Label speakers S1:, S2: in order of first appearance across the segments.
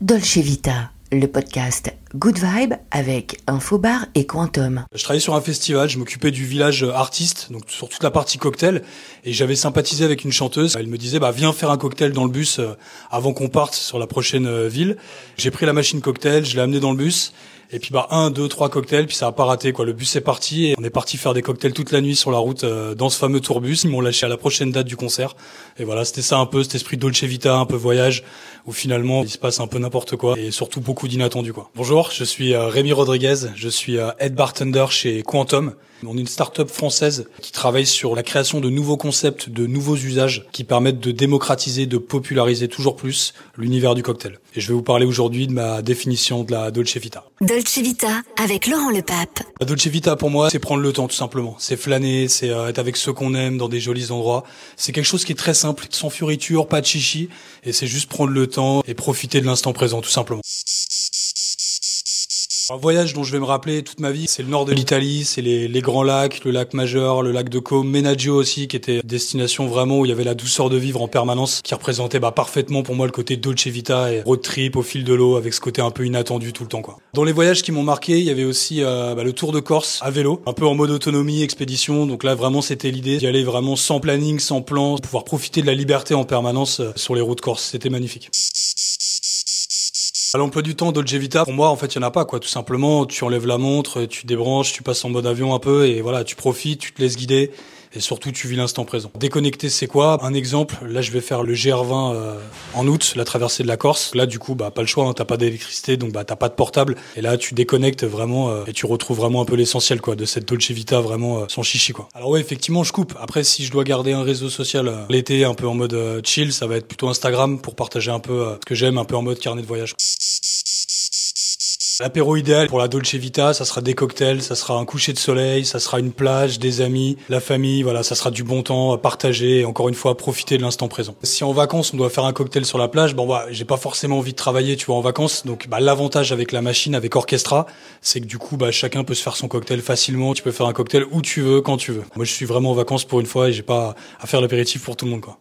S1: Dolce Vita, le podcast Good Vibe avec Infobar et Quantum.
S2: Je travaillais sur un festival, je m'occupais du village artiste, donc sur toute la partie cocktail, et j'avais sympathisé avec une chanteuse. Elle me disait, bah viens faire un cocktail dans le bus euh, avant qu'on parte sur la prochaine euh, ville. J'ai pris la machine cocktail, je l'ai amené dans le bus, et puis bah un, deux, trois cocktails, puis ça a pas raté quoi. Le bus est parti et on est parti faire des cocktails toute la nuit sur la route euh, dans ce fameux tourbus. Ils m'ont lâché à la prochaine date du concert. Et voilà, c'était ça un peu, cet esprit Dolce Vita, un peu voyage, où finalement il se passe un peu n'importe quoi et surtout beaucoup d'inattendus quoi. Bonjour, je suis euh, Rémi Rodriguez, je suis euh, head bartender chez Quantum. On est une start-up française qui travaille sur la création de nouveaux concepts, de nouveaux usages qui permettent de démocratiser, de populariser toujours plus l'univers du cocktail. Et je vais vous parler aujourd'hui de ma définition de la Dolce Vita.
S1: Dolce Vita avec Laurent Lepape.
S2: La Dolce Vita pour moi, c'est prendre le temps tout simplement. C'est flâner, c'est euh, être avec ceux qu'on aime dans des jolis endroits. C'est quelque chose qui est très simple, sans fioriture, pas de chichi, et c'est juste prendre le temps et profiter de l'instant présent tout simplement. Un voyage dont je vais me rappeler toute ma vie, c'est le nord de l'Italie, c'est les, grands lacs, le lac majeur, le lac de Côme, Menaggio aussi, qui était destination vraiment où il y avait la douceur de vivre en permanence, qui représentait bah, parfaitement pour moi le côté Dolce Vita et road trip au fil de l'eau, avec ce côté un peu inattendu tout le temps. quoi. Dans les voyages qui m'ont marqué, il y avait aussi euh, bah, le Tour de Corse à vélo, un peu en mode autonomie, expédition. Donc là, vraiment, c'était l'idée d'y aller vraiment sans planning, sans plan, pouvoir profiter de la liberté en permanence euh, sur les routes corse. C'était magnifique. À l'emploi du temps Dolce Vita, pour moi, en fait, il y en a pas, quoi. Tout simplement, tu enlèves la montre, tu débranches, tu passes en mode avion un peu, et voilà, tu profites, tu te laisses guider, et surtout, tu vis l'instant présent. Déconnecter, c'est quoi Un exemple, là, je vais faire le GR20 euh, en août, la traversée de la Corse. Là, du coup, bah, pas le choix, hein, t'as pas d'électricité, donc bah, t'as pas de portable, et là, tu déconnectes vraiment, euh, et tu retrouves vraiment un peu l'essentiel, quoi, de cette Dolce Vita, vraiment euh, sans chichi, quoi. Alors ouais, effectivement, je coupe. Après, si je dois garder un réseau social l'été, un peu en mode chill, ça va être plutôt Instagram pour partager un peu ce que j'aime, un peu en mode carnet de voyage. L'apéro idéal pour la Dolce Vita, ça sera des cocktails, ça sera un coucher de soleil, ça sera une plage, des amis, la famille, voilà, ça sera du bon temps, partager et encore une fois profiter de l'instant présent. Si en vacances on doit faire un cocktail sur la plage, bon bah j'ai pas forcément envie de travailler, tu vois, en vacances, donc bah, l'avantage avec la machine, avec Orchestra, c'est que du coup bah chacun peut se faire son cocktail facilement, tu peux faire un cocktail où tu veux, quand tu veux. Moi je suis vraiment en vacances pour une fois et j'ai pas à faire l'apéritif pour tout le monde quoi.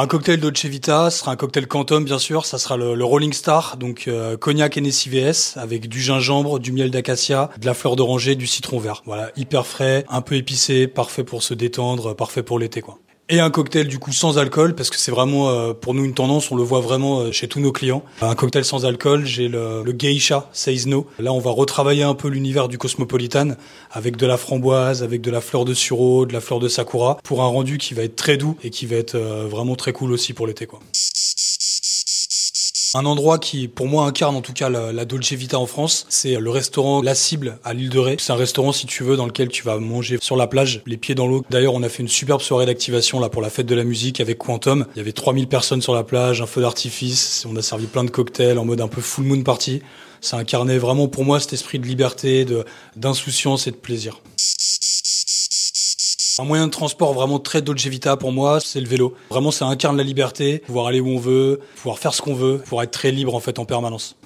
S2: Un cocktail Dolce Vita, ce sera un cocktail Quantum bien sûr, ça sera le, Rolling Star, donc euh, cognac VS avec du gingembre, du miel d'acacia, de la fleur d'oranger, du citron vert. Voilà, hyper frais, un peu épicé, parfait pour se détendre, parfait pour l'été quoi et un cocktail du coup sans alcool parce que c'est vraiment euh, pour nous une tendance, on le voit vraiment euh, chez tous nos clients. Un cocktail sans alcool, j'ai le, le Geisha Says. Là, on va retravailler un peu l'univers du cosmopolitan avec de la framboise, avec de la fleur de sureau, de la fleur de sakura pour un rendu qui va être très doux et qui va être euh, vraiment très cool aussi pour l'été quoi. Un endroit qui, pour moi, incarne en tout cas la, Dolce Vita en France, c'est le restaurant La Cible à l'île de Ré. C'est un restaurant, si tu veux, dans lequel tu vas manger sur la plage, les pieds dans l'eau. D'ailleurs, on a fait une superbe soirée d'activation là pour la fête de la musique avec Quantum. Il y avait 3000 personnes sur la plage, un feu d'artifice. On a servi plein de cocktails en mode un peu full moon party. Ça incarnait vraiment pour moi cet esprit de liberté, d'insouciance et de plaisir. Un moyen de transport vraiment très Dolce Vita pour moi, c'est le vélo. Vraiment, ça incarne la liberté, pouvoir aller où on veut, pouvoir faire ce qu'on veut, pouvoir être très libre en fait en permanence.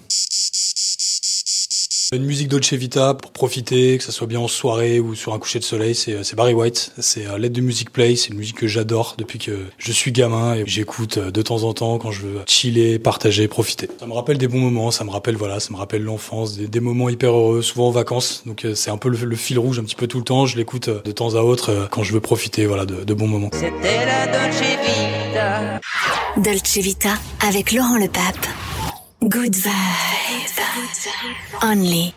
S2: Une musique Dolce Vita pour profiter, que ce soit bien en soirée ou sur un coucher de soleil, c'est Barry White. C'est l'aide de Music Play, c'est une musique que j'adore depuis que je suis gamin et j'écoute de temps en temps quand je veux chiller, partager, profiter. Ça me rappelle des bons moments, ça me rappelle voilà, ça me rappelle l'enfance, des, des, moments hyper heureux, souvent en vacances. Donc c'est un peu le, le, fil rouge un petit peu tout le temps. Je l'écoute de temps à autre quand je veux profiter voilà de, de bons moments.
S1: C'était la Dolce Vita. Dolce Vita avec Laurent Le Pape. Good vibes. Only